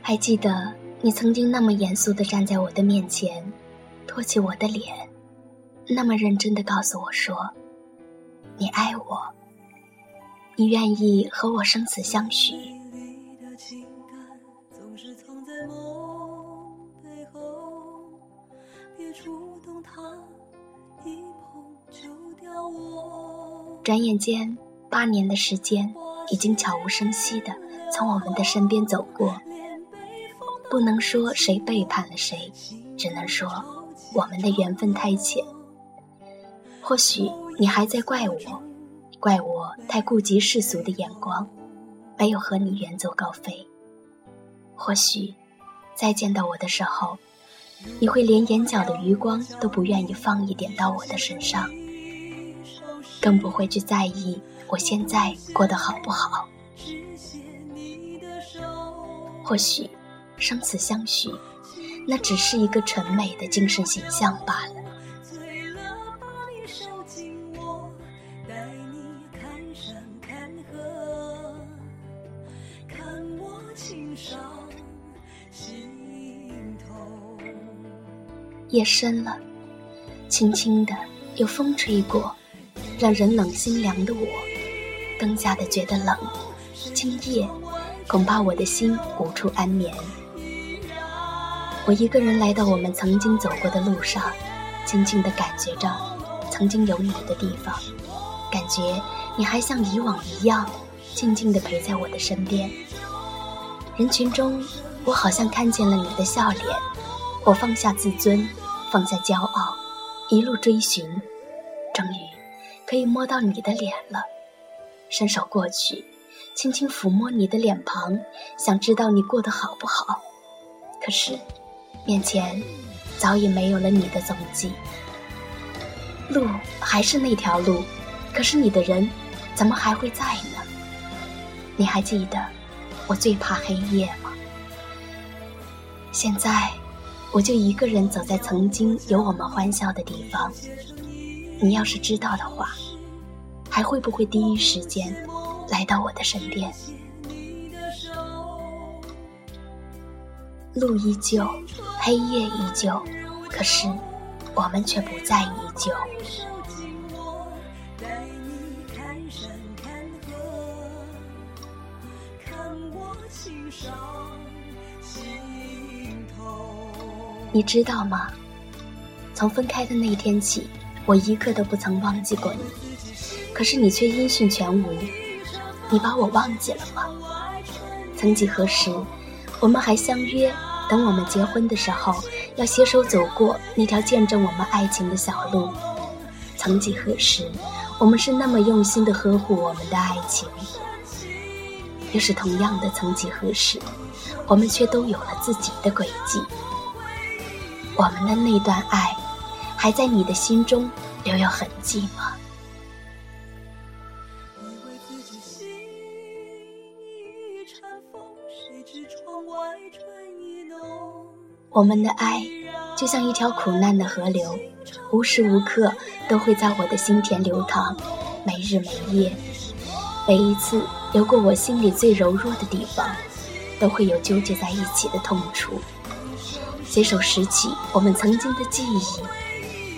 还记得你曾经那么严肃地站在我的面前，托起我的脸，那么认真地告诉我说：“你爱我，你愿意和我生死相许。”转眼间，八年的时间已经悄无声息地从我们的身边走过。不能说谁背叛了谁，只能说我们的缘分太浅。或许你还在怪我，怪我太顾及世俗的眼光，没有和你远走高飞。或许再见到我的时候，你会连眼角的余光都不愿意放一点到我的身上，更不会去在意我现在过得好不好。或许。生死相许，那只是一个纯美的精神形象罢了。夜深了，轻轻的有风吹过，让人冷心凉的我，更加的觉得冷。今夜，恐怕我的心无处安眠。我一个人来到我们曾经走过的路上，静静的感觉着曾经有你的地方，感觉你还像以往一样静静的陪在我的身边。人群中，我好像看见了你的笑脸，我放下自尊，放下骄傲，一路追寻，终于可以摸到你的脸了。伸手过去，轻轻抚摸你的脸庞，想知道你过得好不好。可是。面前早已没有了你的踪迹，路还是那条路，可是你的人怎么还会在呢？你还记得我最怕黑夜吗？现在我就一个人走在曾经有我们欢笑的地方，你要是知道的话，还会不会第一时间来到我的身边？路依旧，黑夜依旧，可是我们却不再依旧。你知道吗？从分开的那一天起，我一刻都不曾忘记过你，可是你却音讯全无。你把我忘记了吗？曾几何时，我们还相约。等我们结婚的时候，要携手走过那条见证我们爱情的小路。曾几何时，我们是那么用心的呵护我们的爱情。又是同样的曾几何时，我们却都有了自己的轨迹。我们的那段爱，还在你的心中留有痕迹吗？我们的爱就像一条苦难的河流，无时无刻都会在我的心田流淌，没日没夜。每一次流过我心里最柔弱的地方，都会有纠结在一起的痛楚。随手拾起我们曾经的记忆，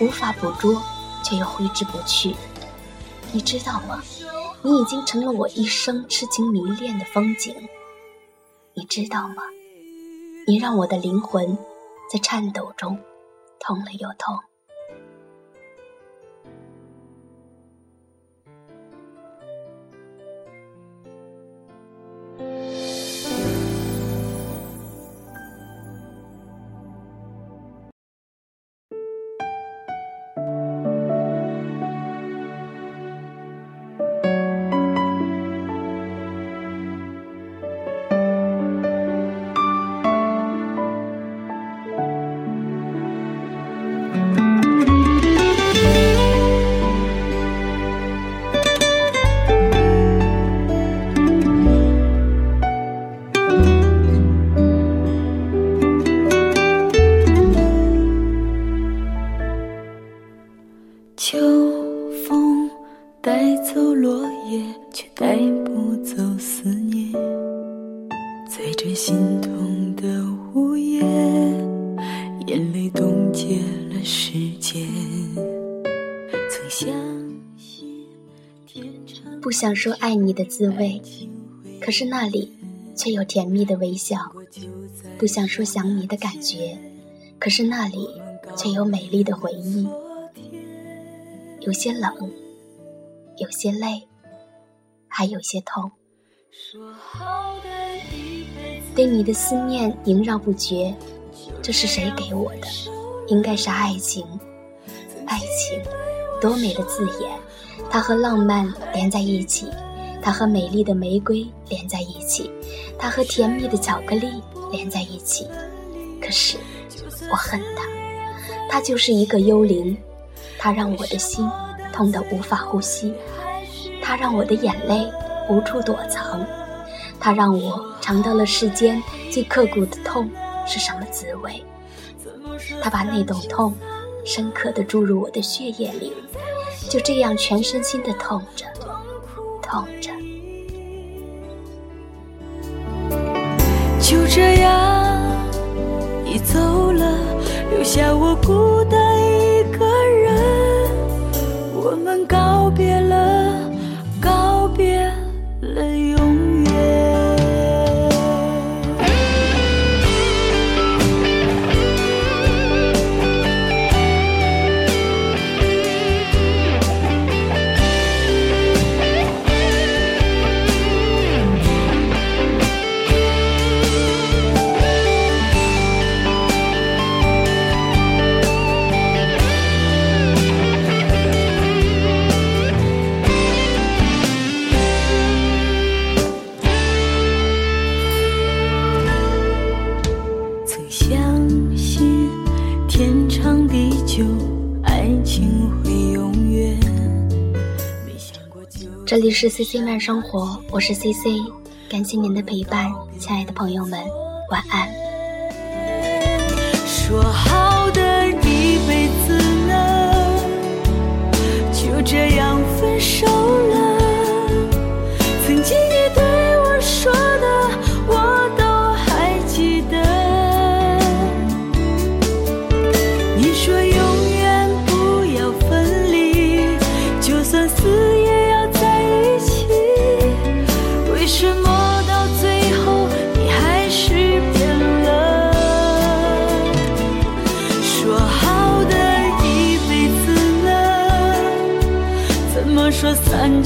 无法捕捉，却又挥之不去。你知道吗？你已经成了我一生痴情迷恋的风景。你知道吗？你让我的灵魂在颤抖中痛了又痛。走落叶，却带不走思念。在这心痛的午夜，眼泪冻结了时间。曾相信不想说爱你的滋味，可是那里却有甜蜜的微笑。不想说想你的感觉，可是那里却有美丽的回忆。有些冷。有些累，还有些痛。对你的思念萦绕不绝，这是谁给我的？应该是爱情。爱情，多美的字眼！它和浪漫连在一起，它和美丽的玫瑰连在一起，它和甜蜜的巧克力连在一起。可是，我恨它，它就是一个幽灵，它让我的心痛得无法呼吸，它让我的眼泪无处躲藏。它让我尝到了世间最刻骨的痛是什么滋味。它把那种痛深刻地注入我的血液里，就这样全身心地痛着，痛着。就这样，你走了，留下我孤单很高这里是 C C 慢生活，我是 C C，感谢您的陪伴，亲爱的朋友们，晚安。说好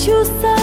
就算